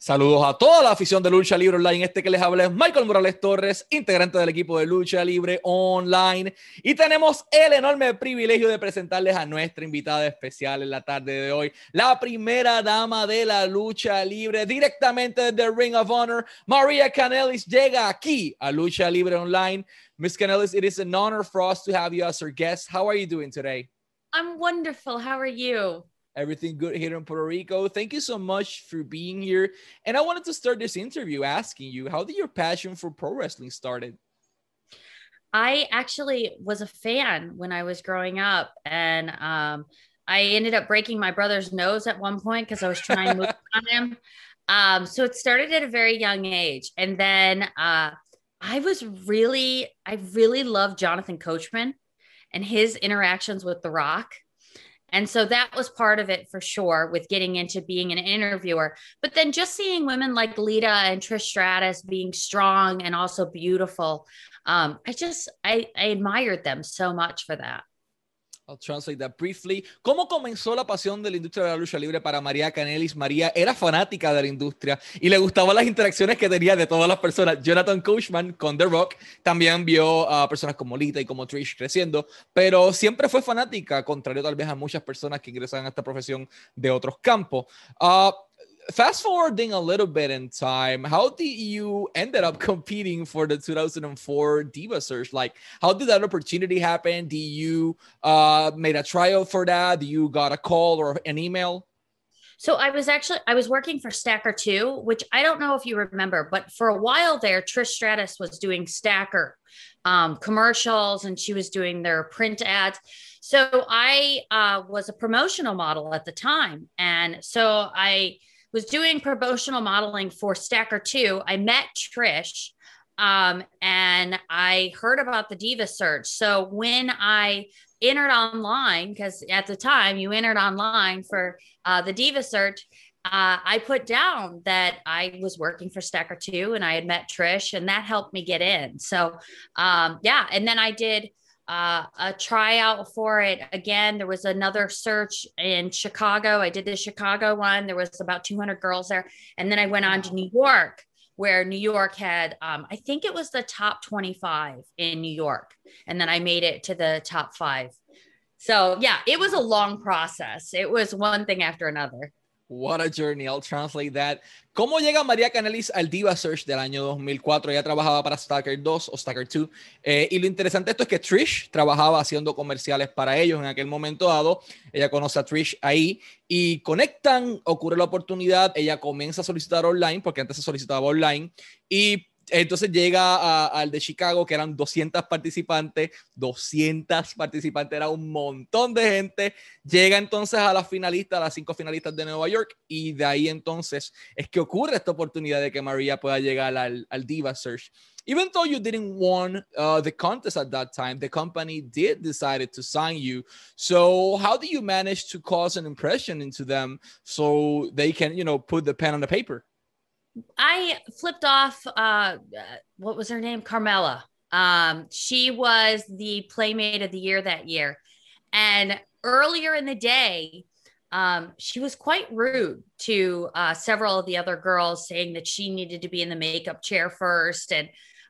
Saludos a toda la afición de Lucha Libre Online. Este que les habla es Michael Morales Torres, integrante del equipo de Lucha Libre Online. Y tenemos el enorme privilegio de presentarles a nuestra invitada especial en la tarde de hoy, la primera dama de la lucha libre, directamente desde Ring of Honor. Maria Canelis llega aquí a Lucha Libre Online. Miss Canelis, it is an honor for us to have you as our guest. How are you doing today? I'm wonderful. How are you? Everything good here in Puerto Rico. Thank you so much for being here. And I wanted to start this interview asking you, how did your passion for pro wrestling started? I actually was a fan when I was growing up, and um, I ended up breaking my brother's nose at one point because I was trying to move on him. Um, so it started at a very young age, and then uh, I was really, I really loved Jonathan Coachman and his interactions with The Rock. And so that was part of it for sure with getting into being an interviewer. But then just seeing women like Lita and Trish Stratus being strong and also beautiful, um, I just I, I admired them so much for that. I'll translate that briefly. ¿Cómo comenzó la pasión de la industria de la lucha libre para María Canelis? María era fanática de la industria y le gustaban las interacciones que tenía de todas las personas. Jonathan Coachman con The Rock también vio a personas como Lita y como Trish creciendo, pero siempre fue fanática, contrario tal vez a muchas personas que ingresan a esta profesión de otros campos. Uh, fast forwarding a little bit in time, how did you ended up competing for the 2004 Diva Search? Like, how did that opportunity happen? Did you uh, made a trial for that? Did you got a call or an email? So I was actually I was working for Stacker 2, which I don't know if you remember, but for a while there, Trish Stratus was doing Stacker um, commercials and she was doing their print ads. So I uh, was a promotional model at the time, and so I was doing promotional modeling for Stacker 2. I met Trish um, and I heard about the Diva Search. So when I entered online, because at the time you entered online for uh, the Diva Search, uh, I put down that I was working for Stacker 2 and I had met Trish, and that helped me get in. So, um, yeah. And then I did uh, a tryout for it. Again, there was another search in Chicago. I did the Chicago one. There was about 200 girls there. And then I went on to New York, where New York had, um, I think it was the top 25 in New York. And then I made it to the top five. So, yeah, it was a long process. It was one thing after another. What a journey, I'll translate that. ¿Cómo llega María Canelis al Diva Search del año 2004? Ella trabajaba para Stalker 2 o Stalker 2. Eh, y lo interesante esto es que Trish trabajaba haciendo comerciales para ellos en aquel momento dado. Ella conoce a Trish ahí y conectan, ocurre la oportunidad. Ella comienza a solicitar online, porque antes se solicitaba online. Y entonces llega al de Chicago, que eran 200 participantes, 200 participantes, era un montón de gente. Llega entonces a las finalistas, a las cinco finalistas de Nueva York, y de ahí entonces es que ocurre esta oportunidad de que María pueda llegar al, Diva Search. Even though you didn't won uh, the contest at that time, the company did decided to sign you. So how do you manage to cause an impression into them so they can, you know, put the pen on the paper? I flipped off uh what was her name? Carmella. Um she was the playmate of the year that year. And earlier in the day, um, she was quite rude to uh, several of the other girls, saying that she needed to be in the makeup chair first. And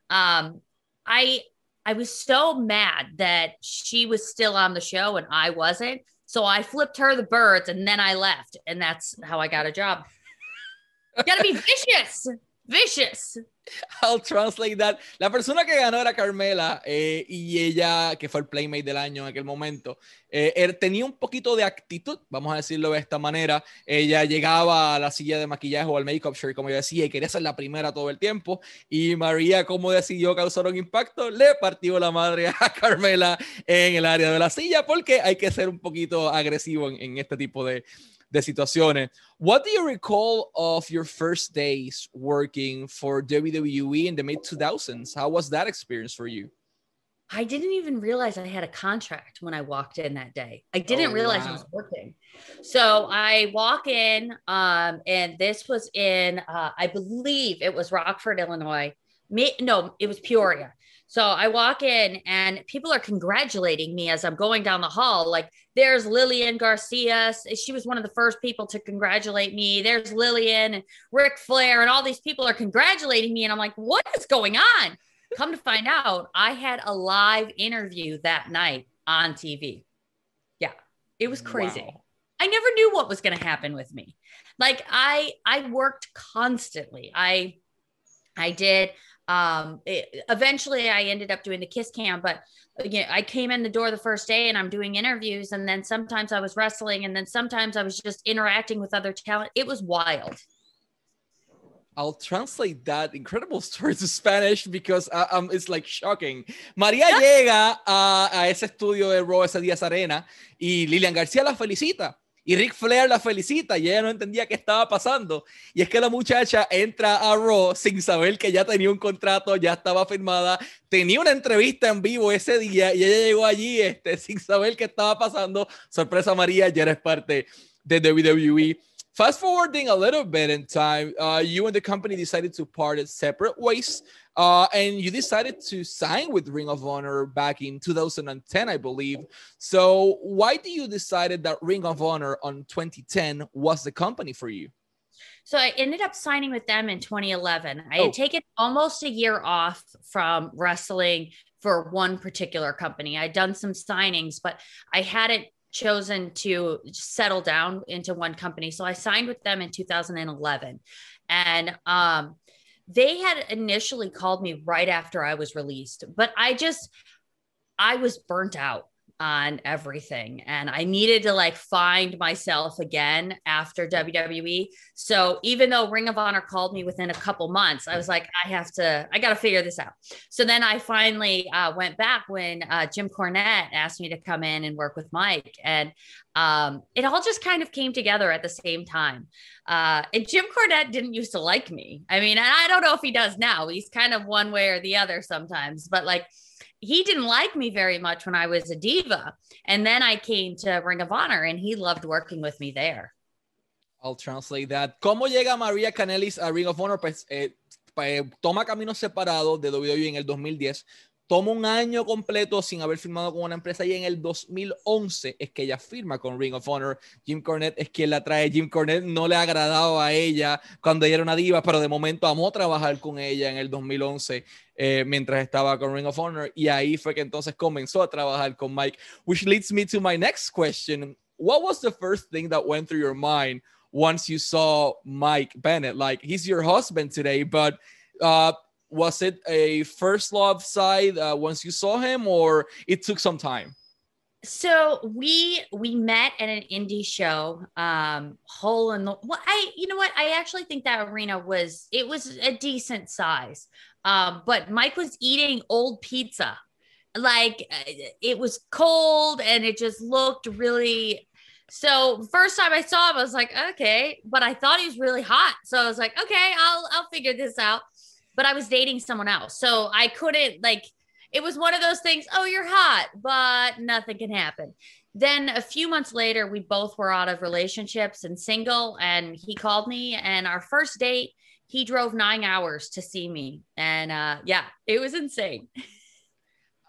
um, I, I was so mad that she was still on the show and I wasn't. So I flipped her the birds and then I left, and that's how I got a job. Gotta be vicious. Vicious. I'll translate that. La persona que ganó era Carmela eh, y ella, que fue el Playmate del año en aquel momento, eh, er, tenía un poquito de actitud, vamos a decirlo de esta manera. Ella llegaba a la silla de maquillaje o al makeup shirt, como yo decía, y quería ser la primera todo el tiempo. Y María, como decidió causar un impacto, le partió la madre a Carmela en el área de la silla, porque hay que ser un poquito agresivo en este tipo de, de situaciones. What do you recall of your first days working for WWE in the mid 2000s? How was that experience for you? I didn't even realize I had a contract when I walked in that day. I didn't oh, realize wow. I was working. So I walk in, um, and this was in, uh, I believe it was Rockford, Illinois. me, no, it was Peoria. So I walk in and people are congratulating me as I'm going down the hall. Like, there's Lillian Garcia. She was one of the first people to congratulate me. There's Lillian and Ric Flair, and all these people are congratulating me. And I'm like, what is going on? Come to find out, I had a live interview that night on TV. Yeah, it was crazy. Wow. I never knew what was going to happen with me. Like I I worked constantly. I I did um it, eventually I ended up doing the kiss cam but you know, I came in the door the first day and I'm doing interviews and then sometimes I was wrestling and then sometimes I was just interacting with other talent. It was wild. I'll translate that incredible story to Spanish because uh, um, it's like shocking. María llega a, a, ese estudio de Raw ese día Arena y Lillian García la felicita. Y Ric Flair la felicita y ella no entendía qué estaba pasando. Y es que la muchacha entra a Raw sin saber que ya tenía un contrato, ya estaba firmada, tenía una entrevista en vivo ese día y ella llegó allí este, sin saber qué estaba pasando. Sorpresa María, ya eres parte de WWE. Fast forwarding a little bit in time, uh, you and the company decided to part as separate ways, uh, and you decided to sign with Ring of Honor back in 2010, I believe. So, why do you decided that Ring of Honor on 2010 was the company for you? So I ended up signing with them in 2011. I oh. had taken almost a year off from wrestling for one particular company. I'd done some signings, but I hadn't chosen to settle down into one company. So I signed with them in 2011. And um, they had initially called me right after I was released, but I just, I was burnt out on everything and I needed to like find myself again after WWE. So even though Ring of Honor called me within a couple months, I was like, I have to, I got to figure this out. So then I finally uh, went back when uh, Jim Cornette asked me to come in and work with Mike. And um, it all just kind of came together at the same time. Uh, and Jim Cornette didn't used to like me. I mean, I don't know if he does now. He's kind of one way or the other sometimes, but like, he didn't like me very much when I was a diva. And then I came to Ring of Honor and he loved working with me there. I'll translate that. ¿Cómo llega Maria Kanellis a Ring of Honor? Pues eh, toma caminos separados de WWE en el 2010 toma un año completo sin haber firmado con una empresa y en el 2011 es que ella firma con Ring of Honor. Jim Cornette es quien la trae. Jim Cornette no le ha agradado a ella cuando ella era una diva, pero de momento amó trabajar con ella en el 2011 eh, mientras estaba con Ring of Honor y ahí fue que entonces comenzó a trabajar con Mike, which leads me to my next question. What was the first thing that went through your mind once you saw Mike Bennett? Like he's your husband today, but uh, was it a first love side uh, once you saw him or it took some time? So we we met at an indie show um hole in the well i you know what? I actually think that arena was it was a decent size. Um but mike was eating old pizza. Like uh, it was cold and it just looked really so first time i saw him i was like okay. But i thought he was really hot. So i was like okay i'll i'll figure this out but I was dating someone else. So I couldn't like it was one of those things, oh, you're hot, but nothing can happen. Then a few months later, we both were out of relationships and single, and he called me. And our first date, he drove nine hours to see me. And uh, yeah, it was insane.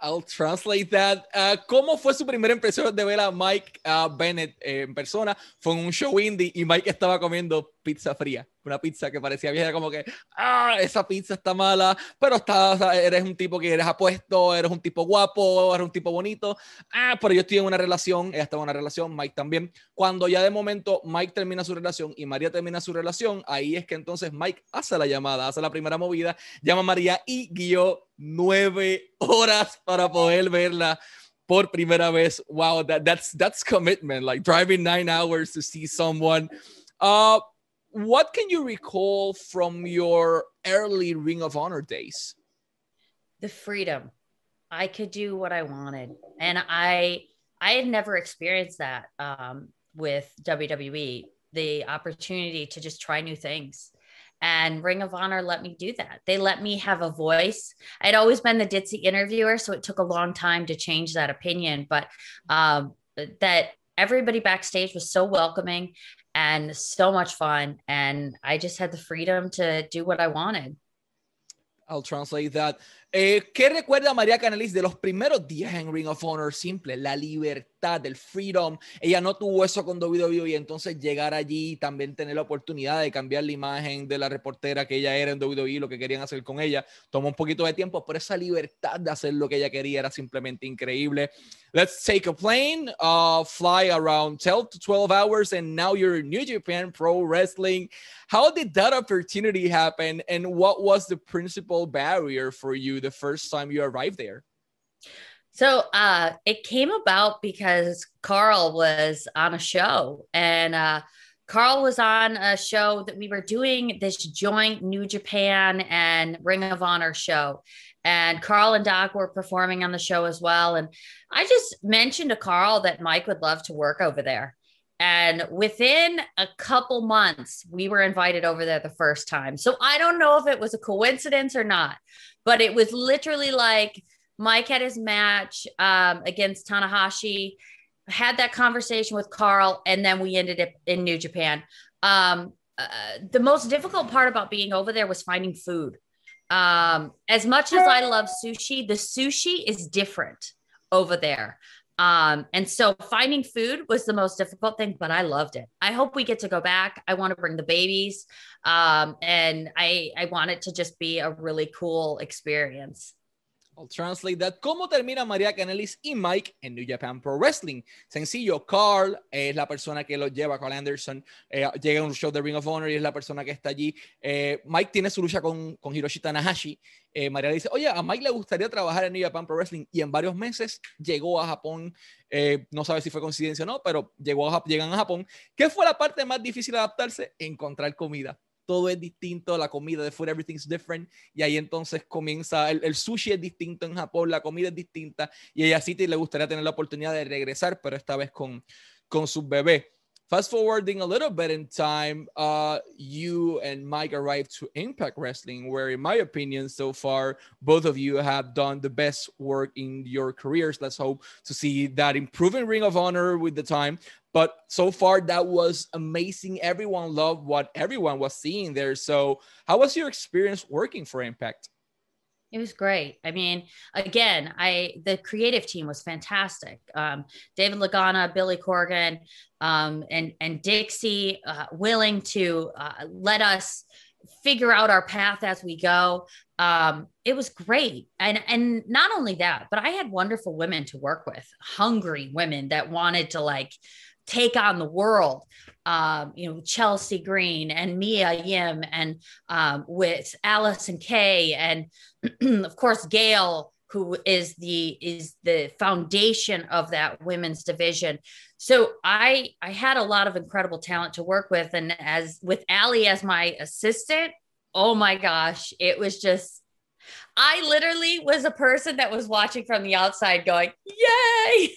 I'll translate that. Uh, ¿Cómo fue su primera impresión de ver a Mike uh, Bennett eh, en persona? Fue en un show indie y Mike estaba comiendo pizza fría una pizza que parecía vieja, como que, ah, esa pizza está mala, pero está, eres un tipo que eres apuesto, eres un tipo guapo, eres un tipo bonito, ah, pero yo estoy en una relación, ella está en una relación, Mike también. Cuando ya de momento Mike termina su relación y María termina su relación, ahí es que entonces Mike hace la llamada, hace la primera movida, llama a María y guió nueve horas para poder verla por primera vez. Wow, that, that's, that's commitment, like driving nine hours to see someone. Uh, what can you recall from your early Ring of Honor days? The freedom. I could do what I wanted. And I I had never experienced that um, with WWE, the opportunity to just try new things. And Ring of Honor let me do that. They let me have a voice. I'd always been the ditzy interviewer, so it took a long time to change that opinion. But um, that everybody backstage was so welcoming and so much fun. And I just had the freedom to do what I wanted. I'll translate that. Eh, ¿Qué recuerda María Canelis de los primeros días en Ring of Honor? Simple, la libertad, el freedom. Ella no tuvo eso con WWE y entonces llegar allí y también tener la oportunidad de cambiar la imagen de la reportera que ella era en WWE, lo que querían hacer con ella, tomó un poquito de tiempo, pero esa libertad de hacer lo que ella quería era simplemente increíble. Let's take a plane, uh, fly around 10 to 12 hours, and now you're in New Japan Pro Wrestling. How did that opportunity happen, and what was the principal barrier for you the first time you arrived there? So uh, it came about because Karl was on a show, and uh, Karl was on a show that we were doing this joint New Japan and Ring of Honor show. And Karl and Doc were performing on the show as well. And I just mentioned to Karl that Mike would love to work over there. And within a couple months, we were invited over there the first time. So I don't know if it was a coincidence or not, but it was literally like Mike had his match um, against Tanahashi, had that conversation with Karl, and then we ended up in New Japan. Um, uh, the most difficult part about being over there was finding food. Um, as much as I love sushi, the sushi is different over there. Um, and so finding food was the most difficult thing, but I loved it. I hope we get to go back. I want to bring the babies. Um, and I, I want it to just be a really cool experience. Translate that. ¿Cómo termina María Canelis y Mike en New Japan Pro Wrestling? Sencillo, Carl es la persona que lo lleva, Carl Anderson, eh, llega a un show de Ring of Honor y es la persona que está allí. Eh, Mike tiene su lucha con, con Hiroshi Tanahashi. Eh, María dice, oye, a Mike le gustaría trabajar en New Japan Pro Wrestling y en varios meses llegó a Japón. no sabe si fue coincidencia o no, pero llegó a, llegan a Japón. ¿Qué fue la parte más difícil de adaptarse? Encontrar comida todo es distinto, la comida de food, everything's different. Y ahí entonces comienza, el, el, sushi es distinto en Japón, la comida es distinta. Y ella sí le gustaría tener la oportunidad de regresar, pero esta vez con, con su bebé. Fast forwarding a little bit in time, uh, you and Mike arrived to Impact Wrestling, where, in my opinion, so far, both of you have done the best work in your careers. Let's hope to see that improving Ring of Honor with the time. But so far, that was amazing. Everyone loved what everyone was seeing there. So, how was your experience working for Impact? It was great. I mean, again, I the creative team was fantastic. Um, David Lagana, Billy Corgan, um, and and Dixie, uh, willing to uh, let us figure out our path as we go. Um, it was great, and and not only that, but I had wonderful women to work with, hungry women that wanted to like take on the world. Um, you know, Chelsea Green and Mia Yim, and um, with Allysin Kay, and of course Gail, who is the is the foundation of that women's division. So I I had a lot of incredible talent to work with, and as with Allie as my assistant, oh my gosh, it was just I literally was a person that was watching from the outside, going, "Yay!"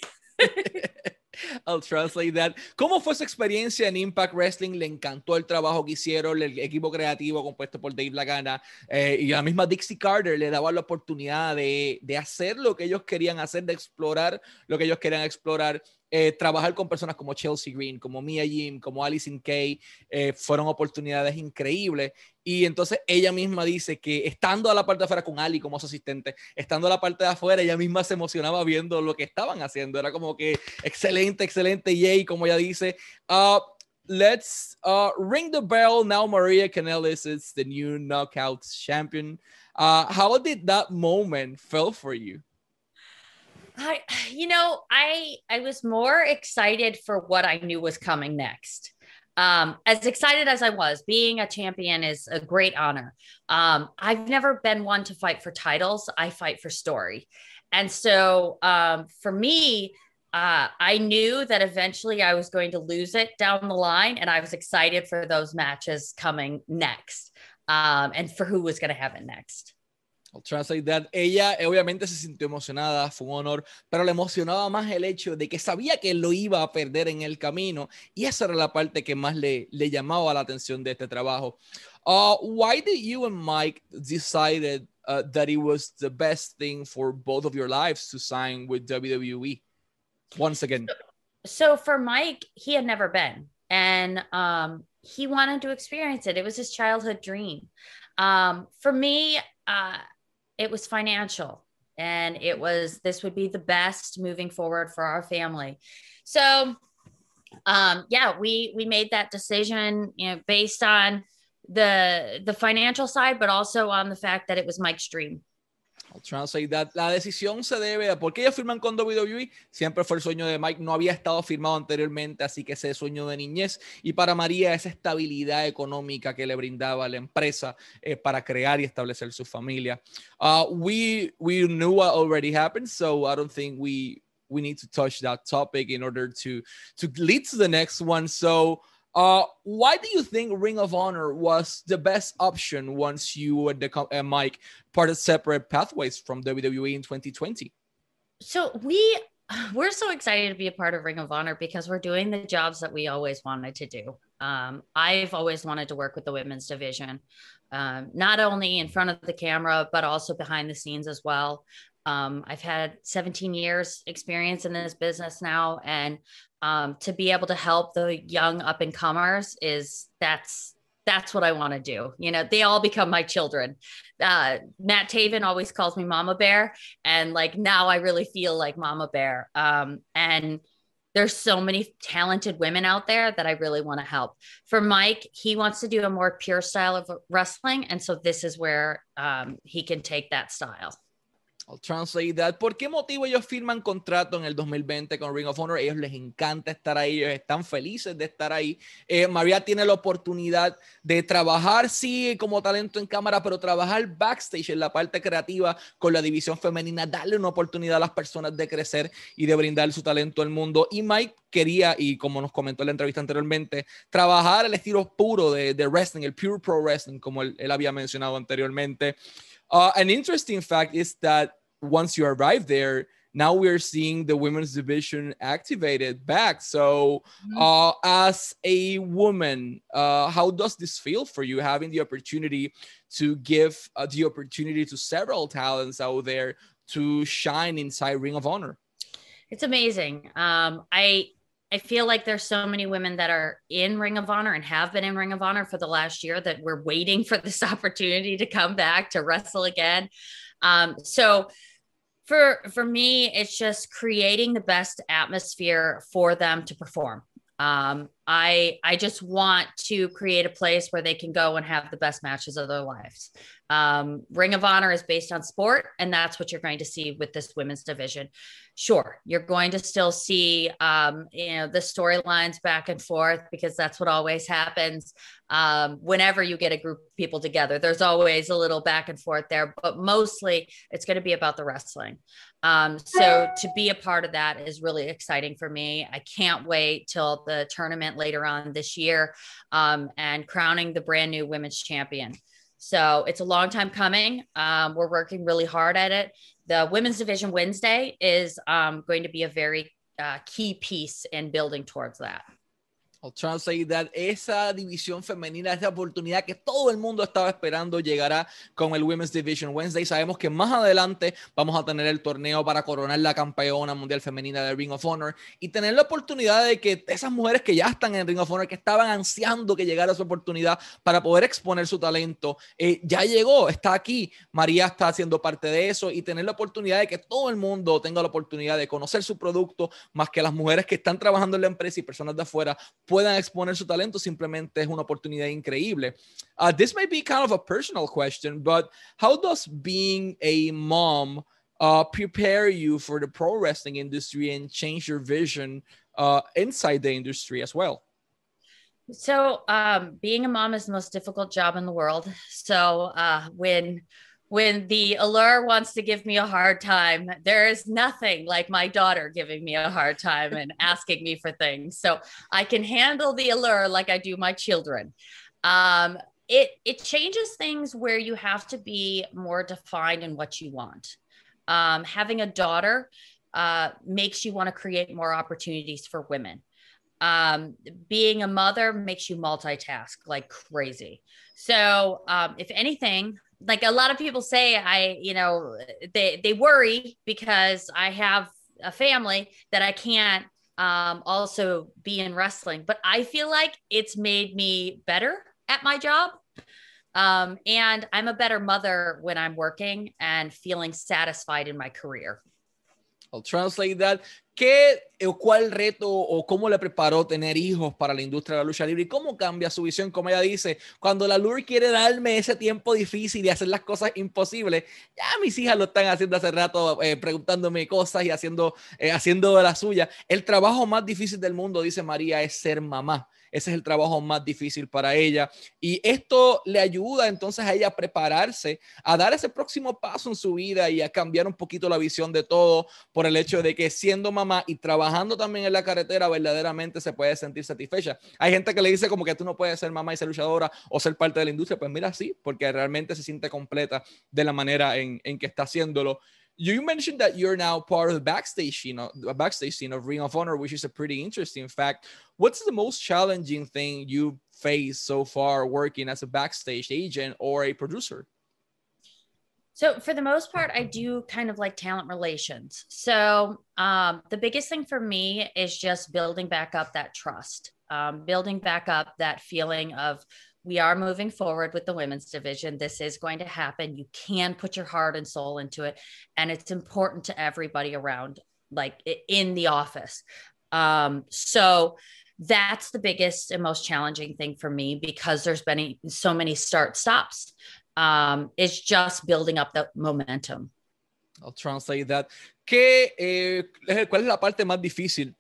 I'll translate that. ¿Cómo fue su experiencia en Impact Wrestling? ¿Le encantó el trabajo que hicieron? El equipo creativo compuesto por Dave Lagana eh, y la misma Dixie Carter le daba la oportunidad de, de hacer lo que ellos querían hacer, de explorar lo que ellos querían explorar. Eh, trabajar con personas como Chelsea Green, como Mia Jim, como Alison Kay, eh, fueron oportunidades increíbles. Y entonces ella misma dice que estando a la parte de afuera con Ali como su asistente, estando a la parte de afuera, ella misma se emocionaba viendo lo que estaban haciendo. Era como que excelente, excelente, yay, como ella dice. Uh, let's uh, ring the bell now. Maria Canellis is the new Knockouts champion. Uh, how did that moment feel for you? I, you know, I I was more excited for what I knew was coming next. Um, as excited as I was, being a champion is a great honor. Um, I've never been one to fight for titles. I fight for story, and so um, for me, uh, I knew that eventually I was going to lose it down the line, and I was excited for those matches coming next, um, and for who was going to have it next. I'll translate that. Ella eh, obviamente se sintió emocionada, fue un honor, pero le emocionaba más el hecho de que sabía que lo iba a perder en el camino y esa era la parte que más le, llamaba la atención de este trabajo. Uh, why did you and Mike decided uh, that it was the best thing for both of your lives to sign with WWE once again? So for Mike, he had never been. And um, he wanted to experience it. It was his childhood dream. Um, for me, uh, it was financial and it was this would be the best moving forward for our family. So um, yeah, we we made that decision, you know, based on the the financial side, but also on the fact that it was Mike's dream. I'll translate that. La decisión se debe a por qué ellos firman con WWE. Siempre fue el sueño de Mike. No había estado firmado anteriormente, así que ese sueño de niñez. Y para María, esa estabilidad económica que le brindaba la empresa eh, para crear y establecer su familia. Uh, we, we knew what already happened, so I don't think we, we need to touch that topic in order to, to lead to the next one. So, Uh, why do you think Ring of Honor was the best option once you and the uh, Mike parted separate pathways from WWE in 2020? So we we're so excited to be a part of Ring of Honor because we're doing the jobs that we always wanted to do. Um, I've always wanted to work with the women's division, um, not only in front of the camera but also behind the scenes as well. Um, I've had 17 years experience in this business now, and um, to be able to help the young up and comers is that's that's what I want to do. You know, they all become my children. Uh, Matt Taven always calls me Mama Bear, and like now I really feel like Mama Bear. Um, and there's so many talented women out there that I really want to help. For Mike, he wants to do a more pure style of wrestling, and so this is where um, he can take that style. I'll translate that. ¿Por qué motivo ellos firman contrato en el 2020 con Ring of Honor? Ellos les encanta estar ahí, ellos están felices de estar ahí. Eh, María tiene la oportunidad de trabajar, sí, como talento en cámara, pero trabajar backstage en la parte creativa con la división femenina, darle una oportunidad a las personas de crecer y de brindar su talento al mundo. Y Mike quería, y como nos comentó en la entrevista anteriormente, trabajar el estilo puro de, de wrestling, el pure pro wrestling, como él, él había mencionado anteriormente. Uh, an interesting fact is that once you arrive there, now we're seeing the women's division activated back. So, mm-hmm. uh, as a woman, uh, how does this feel for you having the opportunity to give uh, the opportunity to several talents out there to shine inside Ring of Honor? It's amazing. Um, I I feel like there's so many women that are in Ring of Honor and have been in Ring of Honor for the last year that we're waiting for this opportunity to come back to wrestle again. Um, so for for me, it's just creating the best atmosphere for them to perform. Um, I I just want to create a place where they can go and have the best matches of their lives. Um, Ring of Honor is based on sport, and that's what you're going to see with this women's division. Sure, you're going to still see, um, you know, the storylines back and forth because that's what always happens. Um, whenever you get a group of people together, there's always a little back and forth there, but mostly it's going to be about the wrestling. Um, so to be a part of that is really exciting for me. I can't wait till the tournament later on this year um, and crowning the brand new women's champion. So it's a long time coming. Um, we're working really hard at it. The Women's Division Wednesday is um, going to be a very uh, key piece in building towards that. I'll translate that. Esa división femenina, esa oportunidad que todo el mundo estaba esperando llegará con el Women's Division Wednesday. Sabemos que más adelante vamos a tener el torneo para coronar la campeona mundial femenina de Ring of Honor y tener la oportunidad de que esas mujeres que ya están en Ring of Honor, que estaban ansiando que llegara su oportunidad para poder exponer su talento, eh, ya llegó, está aquí. María está haciendo parte de eso y tener la oportunidad de que todo el mundo tenga la oportunidad de conocer su producto, más que las mujeres que están trabajando en la empresa y personas de afuera puedan exponer su talento simplemente es una oportunidad increíble. Uh, this may be kind of a personal question, but how does being a mom uh, prepare you for the pro wrestling industry and change your vision uh, inside the industry as well? So, um, being a mom is the most difficult job in the world. So, uh, when when the allure wants to give me a hard time, there is nothing like my daughter giving me a hard time and asking me for things. So I can handle the allure like I do my children. Um, it it changes things where you have to be more defined in what you want. Um, having a daughter uh, makes you want to create more opportunities for women. Um, being a mother makes you multitask like crazy. So, um, if anything, like a lot of people say i you know they they worry because i have a family that i can't um, also be in wrestling. But I feel like it's made me better at my job. Um, and I'm a better mother when I'm working and feeling satisfied in my career. I'll translate that. ¿Qué o cuál reto o cómo le preparó tener hijos para la industria de la lucha libre y cómo cambia su visión? Como ella dice, cuando la LUR quiere darme ese tiempo difícil y hacer las cosas imposibles, ya mis hijas lo están haciendo hace rato, eh, preguntándome cosas y haciendo, eh, haciendo de la suya. El trabajo más difícil del mundo, dice María, es ser mamá. Ese es el trabajo más difícil para ella. Y esto le ayuda entonces a ella a prepararse, a dar ese próximo paso en su vida y a cambiar un poquito la visión de todo por el hecho de que siendo mamá y trabajando también en la carretera, verdaderamente se puede sentir satisfecha. Hay gente que le dice como que tú no puedes ser mamá y ser luchadora o ser parte de la industria. Pues mira, sí, porque realmente se siente completa de la manera en, en que está haciéndolo. You mentioned that you're now part of the backstage know a backstage scene of ring of honor which is a pretty interesting fact. What's the most challenging thing you faced so far working as a backstage agent or a producer? So for the most part i do kind of like talent relations. So um, the biggest thing for me is just building back up that trust um, building back up that feeling of we are moving forward with the women's division. This is going to happen. You can put your heart and soul into it. And it's important to everybody around, like in the office. Um, so that's the biggest and most challenging thing for me because there's been so many start stops. Um, it's just building up the momentum. I'll translate that. ¿Qué, eh, ¿Cuál es la parte más difícil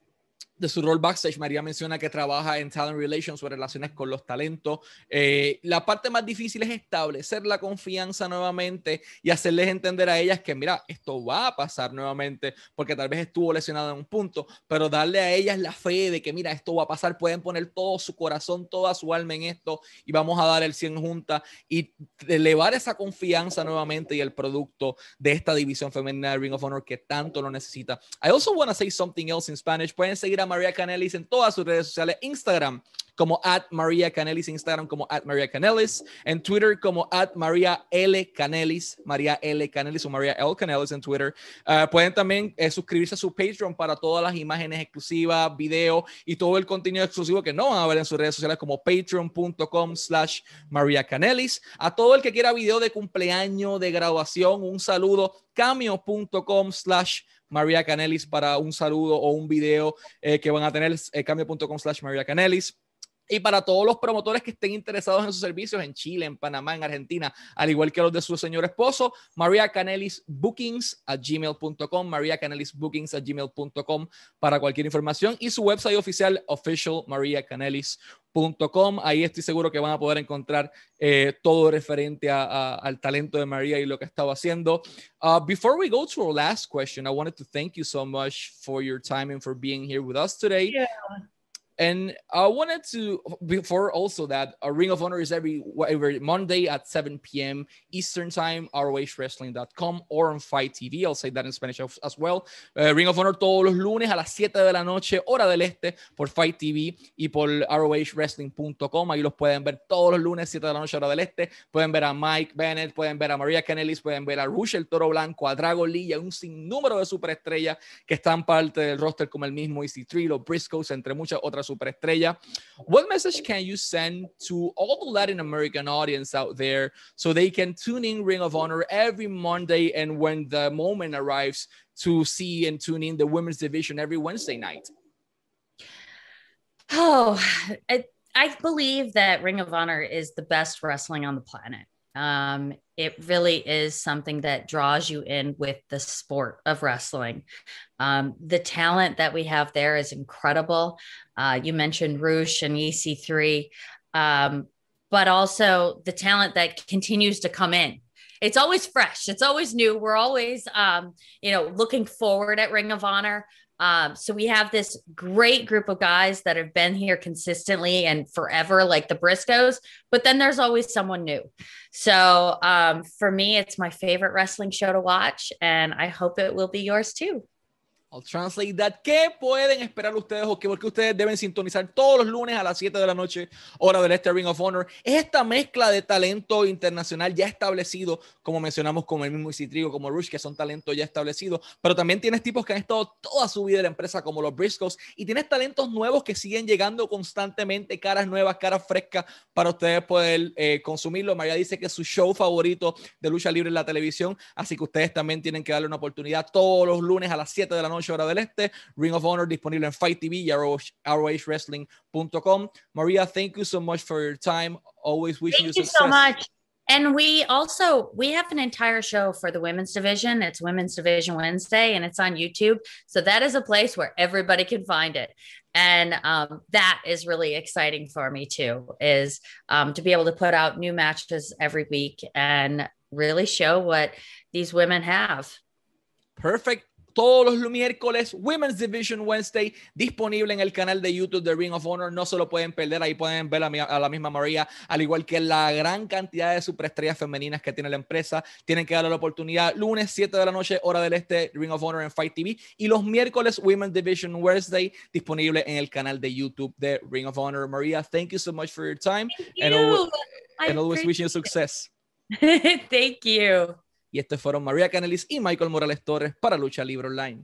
de su rol backstage, María menciona que trabaja en talent relations o relaciones con los talentos. Eh, la parte más difícil es establecer la confianza nuevamente y hacerles entender a ellas que, mira, esto va a pasar nuevamente porque tal vez estuvo lesionada en un punto, pero darle a ellas la fe de que, mira, esto va a pasar, pueden poner todo su corazón, toda su alma en esto y vamos a dar el 100 juntas y elevar esa confianza nuevamente y el producto de esta división femenina de Ring of Honor que tanto lo necesita. I also want to say something else in Spanish. Pueden seguir a María Canelis en todas sus redes sociales, Instagram como at María Canelis, Instagram como at María Canelis, en Twitter como at María L Canelis, María L Canelis o María L Canelis en Twitter. Uh, pueden también eh, suscribirse a su Patreon para todas las imágenes exclusivas, video y todo el contenido exclusivo que no van a ver en sus redes sociales como patreon.com slash María Canelis. A todo el que quiera video de cumpleaños, de graduación, un saludo, cameo.com slash María Canelis para un saludo o un video eh, que van a tener eh, cambio.com slash María Canelis. Y para todos los promotores que estén interesados en sus servicios en Chile, en Panamá, en Argentina, al igual que los de su señor esposo, María Canelis Bookings a gmail.com, María Canelis Bookings a gmail.com para cualquier información y su website oficial official mariacanelis.com. Ahí estoy seguro que van a poder encontrar eh, todo referente al talento de María y lo que estaba haciendo. Uh, before we go to our last question, I wanted to thank you so much for your time and for being here with us today. And I wanted to before also that a Ring of Honor is every every Monday at 7 p.m. Eastern Time, ROHWrestling.com or on Fight TV. I'll say that in Spanish as well. Uh, Ring of Honor todos los lunes a las 7 de la noche, hora del este, por Fight TV y por ROHWrestling.com. Ahí los pueden ver todos los lunes, 7 de la noche, hora del este. Pueden ver a Mike Bennett, pueden ver a Maria Canelis, pueden ver a Rush el Toro Blanco, a Dragon Lee y a un sinnúmero de superestrellas que están parte del roster como el mismo EC3, los Briscoes, entre muchas otras superestrella. What message can you send to all the Latin American audience out there so they can tune in Ring of Honor every Monday and when the moment arrives to see and tune in the women's division every Wednesday night? Oh, I, I believe that Ring of Honor is the best wrestling on the planet. Um, it really is something that draws you in with the sport of wrestling. Um, the talent that we have there is incredible. Uh, you mentioned Rush and EC3, um, but also the talent that continues to come in. It's always fresh. It's always new. We're always, um, you know, looking forward at Ring of Honor. Um, so we have this great group of guys that have been here consistently and forever, like the Briscoes, but then there's always someone new. So um, for me, it's my favorite wrestling show to watch, and I hope it will be yours too. I'll translate that. ¿Qué pueden esperar ustedes o qué porque ustedes deben sintonizar todos los lunes a las 7 de la noche, hora del este Ring of Honor? Es esta mezcla de talento internacional ya establecido, como mencionamos con el mismo Trigo, como Rush, que son talentos ya establecidos, pero también tienes tipos que han estado toda su vida en la empresa, como los Briscoes, y tienes talentos nuevos que siguen llegando constantemente, caras nuevas, caras frescas para ustedes poder eh, consumirlo. María dice que es su show favorito de lucha libre en la televisión, así que ustedes también tienen que darle una oportunidad todos los lunes a las 7 de la noche hora del este. Ring of Honor disponible en FITE TV y ROHWrestling.com. Maria, thank you so much for your time. Always wishing thank you, you so much. And we also we have an entire show for the women's division. It's Women's Division Wednesday, and it's on YouTube. So that is a place where everybody can find it, and um, that is really exciting for me too. Is um, to be able to put out new matches every week and really show what these women have. Perfect. Todos los miércoles, Women's Division Wednesday, disponible en el canal de YouTube de Ring of Honor. No se lo pueden perder, ahí pueden ver a, la misma María, al igual que la gran cantidad de superestrellas femeninas que tiene la empresa. Tienen que darle la oportunidad. Lunes, 7 de la noche, hora del este, Ring of Honor en Fight TV. Y los miércoles, Women's Division Wednesday, disponible en el canal de YouTube de Ring of Honor. María, thank you so much for your time. and always, and always wishing you success. thank you. Y estos fueron María Canelis y Michael Morales Torres para Lucha Libre Online.